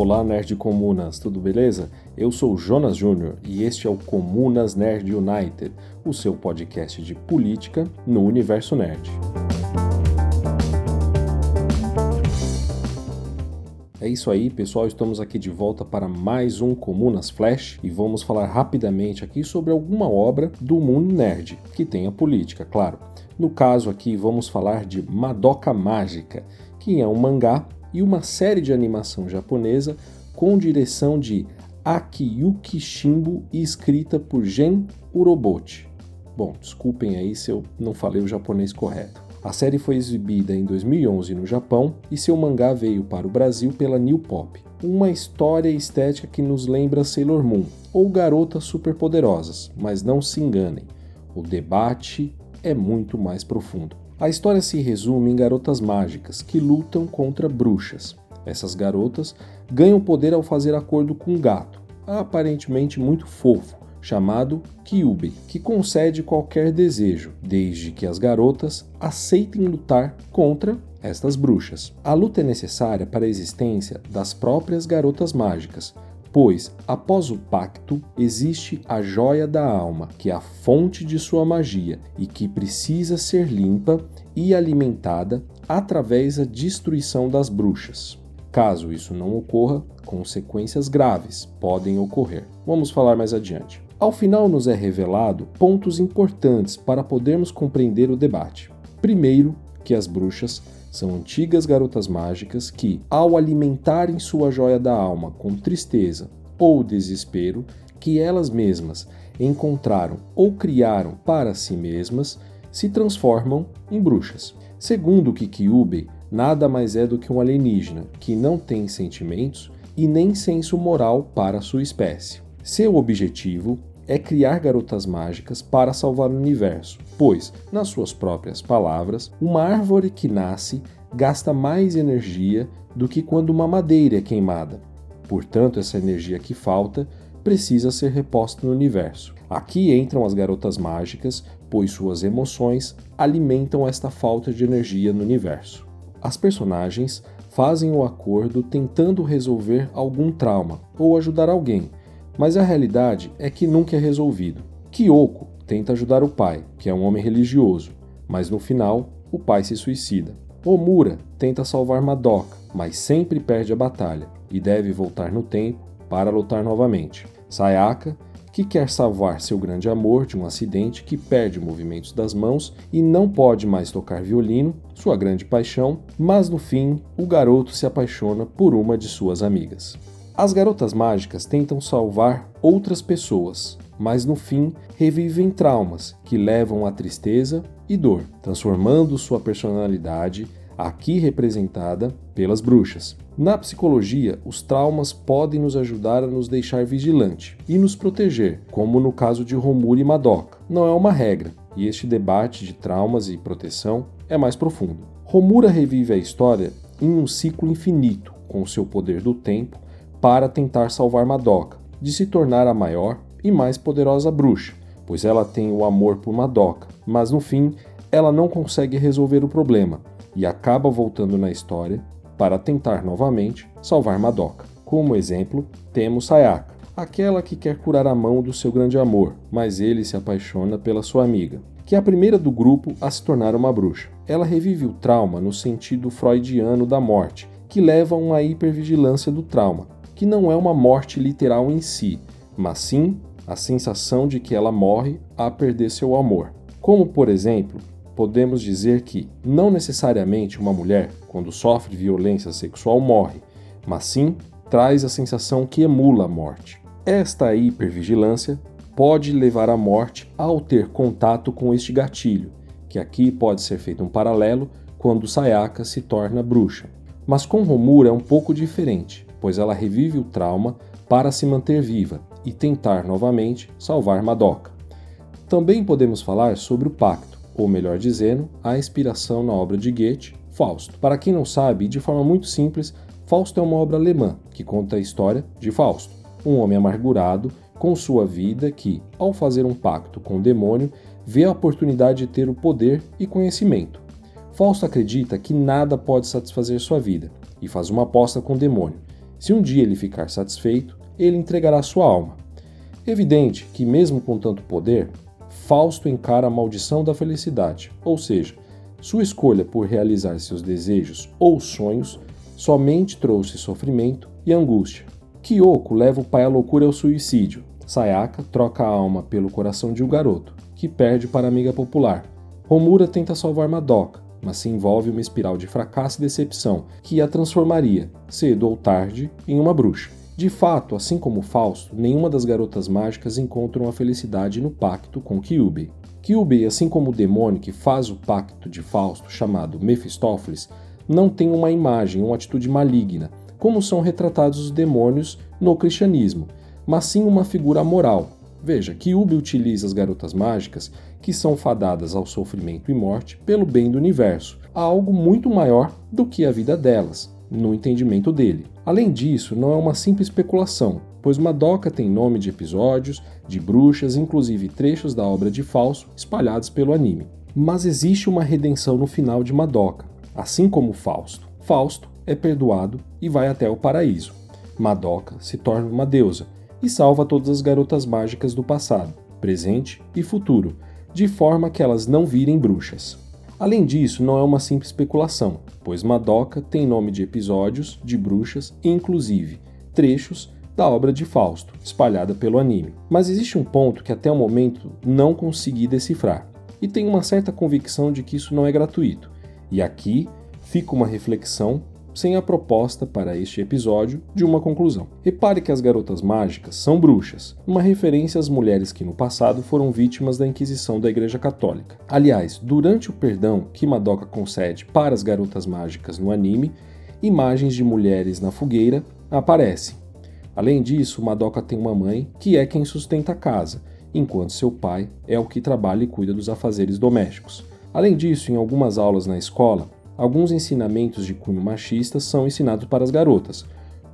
Olá, Nerd Comunas, tudo beleza? Eu sou Jonas Júnior e este é o Comunas Nerd United, o seu podcast de política no universo nerd. É isso aí, pessoal. Estamos aqui de volta para mais um Comunas Flash e vamos falar rapidamente aqui sobre alguma obra do mundo nerd, que tenha política, claro. No caso aqui, vamos falar de Madoka Mágica, que é um mangá e uma série de animação japonesa com direção de Akiyuki Shimbo e escrita por Gen Urobochi. Bom, desculpem aí se eu não falei o japonês correto. A série foi exibida em 2011 no Japão e seu mangá veio para o Brasil pela New Pop. Uma história estética que nos lembra Sailor Moon ou Garotas Superpoderosas, mas não se enganem, o debate é muito mais profundo. A história se resume em garotas mágicas que lutam contra bruxas. Essas garotas ganham poder ao fazer acordo com um gato, aparentemente muito fofo, chamado Kyubi, que concede qualquer desejo, desde que as garotas aceitem lutar contra estas bruxas. A luta é necessária para a existência das próprias garotas mágicas, pois após o pacto existe a joia da alma, que é a fonte de sua magia e que precisa ser limpa e alimentada através da destruição das bruxas. Caso isso não ocorra, consequências graves podem ocorrer. Vamos falar mais adiante. Ao final, nos é revelado pontos importantes para podermos compreender o debate. Primeiro, que as bruxas são antigas garotas mágicas que, ao alimentarem sua joia da alma com tristeza ou desespero que elas mesmas encontraram ou criaram para si mesmas, se transformam em bruxas. Segundo Kikyube, nada mais é do que um alienígena que não tem sentimentos e nem senso moral para sua espécie. Seu objetivo é criar garotas mágicas para salvar o universo, pois, nas suas próprias palavras, uma árvore que nasce gasta mais energia do que quando uma madeira é queimada. Portanto, essa energia que falta precisa ser reposta no universo. Aqui entram as garotas mágicas, pois suas emoções alimentam esta falta de energia no universo. As personagens fazem o acordo tentando resolver algum trauma ou ajudar alguém, mas a realidade é que nunca é resolvido. Kyoko tenta ajudar o pai, que é um homem religioso, mas no final o pai se suicida. Omura tenta salvar Madoka, mas sempre perde a batalha e deve voltar no tempo para lutar novamente. Sayaka, que quer salvar seu grande amor de um acidente que perde movimentos das mãos e não pode mais tocar violino, sua grande paixão, mas no fim o garoto se apaixona por uma de suas amigas. As garotas mágicas tentam salvar outras pessoas, mas no fim revivem traumas que levam à tristeza e dor, transformando sua personalidade, aqui representada pelas bruxas. Na psicologia, os traumas podem nos ajudar a nos deixar vigilante e nos proteger, como no caso de Romura e Madoka. Não é uma regra, e este debate de traumas e proteção é mais profundo. Romura revive a história em um ciclo infinito, com seu poder do tempo para tentar salvar Madoka, de se tornar a maior e mais poderosa bruxa, pois ela tem o amor por Madoka, mas no fim ela não consegue resolver o problema e acaba voltando na história para tentar novamente salvar Madoka. Como exemplo, temos Sayaka, aquela que quer curar a mão do seu grande amor, mas ele se apaixona pela sua amiga, que é a primeira do grupo a se tornar uma bruxa. Ela revive o trauma no sentido freudiano da morte, que leva a uma hipervigilância do trauma, que não é uma morte literal em si, mas sim a sensação de que ela morre a perder seu amor. Como, por exemplo, podemos dizer que não necessariamente uma mulher, quando sofre violência sexual, morre, mas sim traz a sensação que emula a morte. Esta hipervigilância pode levar à morte ao ter contato com este gatilho, que aqui pode ser feito um paralelo quando Sayaka se torna bruxa. Mas com Romura é um pouco diferente pois ela revive o trauma para se manter viva e tentar novamente salvar Madoka. Também podemos falar sobre o pacto, ou melhor dizendo, a inspiração na obra de Goethe, Fausto. Para quem não sabe, de forma muito simples, Fausto é uma obra alemã que conta a história de Fausto, um homem amargurado com sua vida que, ao fazer um pacto com o demônio, vê a oportunidade de ter o poder e conhecimento. Fausto acredita que nada pode satisfazer sua vida e faz uma aposta com o demônio, Se um dia ele ficar satisfeito, ele entregará sua alma. Evidente que, mesmo com tanto poder, Fausto encara a maldição da felicidade, ou seja, sua escolha por realizar seus desejos ou sonhos somente trouxe sofrimento e angústia. Kyoko leva o pai à loucura e ao suicídio. Sayaka troca a alma pelo coração de um garoto, que perde para a amiga popular. Romura tenta salvar Madoka, mas se envolve uma espiral de fracasso e decepção que a transformaria, cedo ou tarde, em uma bruxa. De fato, assim como Fausto, nenhuma das garotas mágicas encontram a felicidade no pacto com Kyubey. Kyubey, assim como o demônio que faz o pacto de Fausto, chamado Mephistófeles, não tem uma imagem, uma atitude maligna, como são retratados os demônios no cristianismo, mas sim uma figura moral. Veja, Kyubey utiliza as garotas mágicas, que são fadadas ao sofrimento e morte, pelo bem do universo, a algo muito maior do que a vida delas, no entendimento dele. Além disso, não é uma simples especulação, pois Madoka tem nome de episódios, de bruxas, inclusive trechos da obra de Falso espalhados pelo anime. Mas existe uma redenção no final de Madoka, assim como Fausto. Fausto é perdoado e vai até o paraíso. Madoka se torna uma deusa e salva todas as garotas mágicas do passado, presente e futuro, de forma que elas não virem bruxas. Além disso, não é uma simples especulação, pois Madoka tem nome de episódios, de bruxas e, inclusive, trechos da obra de Fausto, espalhada pelo anime. Mas existe um ponto que até o momento não consegui decifrar, e tenho uma certa convicção de que isso não é gratuito. E aqui fica uma reflexão sem a proposta para este episódio de uma conclusão. Repare que as garotas mágicas são bruxas, uma referência às mulheres que no passado foram vítimas da Inquisição da Igreja Católica. Aliás, durante o perdão que Madoka concede para as garotas mágicas no anime, imagens de mulheres na fogueira aparecem, Além disso, Madoka tem uma mãe que é quem sustenta a casa, enquanto seu pai é o que trabalha e cuida dos afazeres domésticos. Além disso, em algumas aulas na escola, alguns ensinamentos de cunho machista são ensinados para as garotas,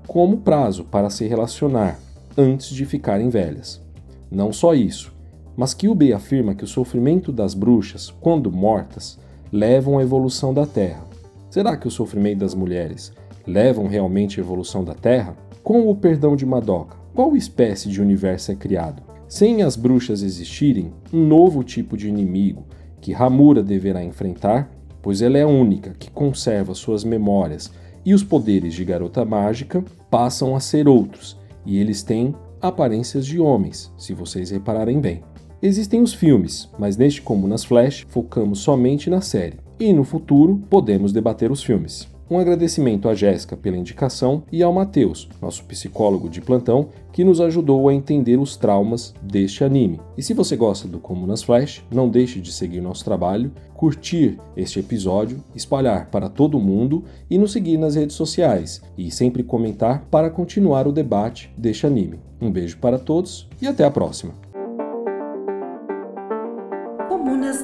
como prazo para se relacionar antes de ficarem velhas. Não só isso, mas Kyubey afirma que o sofrimento das bruxas, quando mortas, levam à evolução da Terra. Será que o sofrimento das mulheres levam realmente à evolução da Terra? Com o perdão de Madoka, qual espécie de universo é criado? Sem as bruxas existirem, um novo tipo de inimigo que Hamura deverá enfrentar, pois ela é a única que conserva suas memórias e os poderes de garota mágica passam a ser outros, e eles têm aparências de homens, se vocês repararem bem. Existem os filmes, mas neste como nas Flash, focamos somente na série, e no futuro podemos debater os filmes. Um agradecimento à Jéssica pela indicação e ao Matheus, nosso psicólogo de plantão, que nos ajudou a entender os traumas deste anime. E se você gosta do Comunas Flash, não deixe de seguir nosso trabalho, curtir este episódio, espalhar para todo mundo e nos seguir nas redes sociais e sempre comentar para continuar o debate deste anime. Um beijo para todos e até a próxima!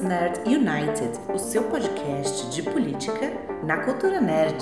Nerd United, o seu podcast de política na cultura nerd.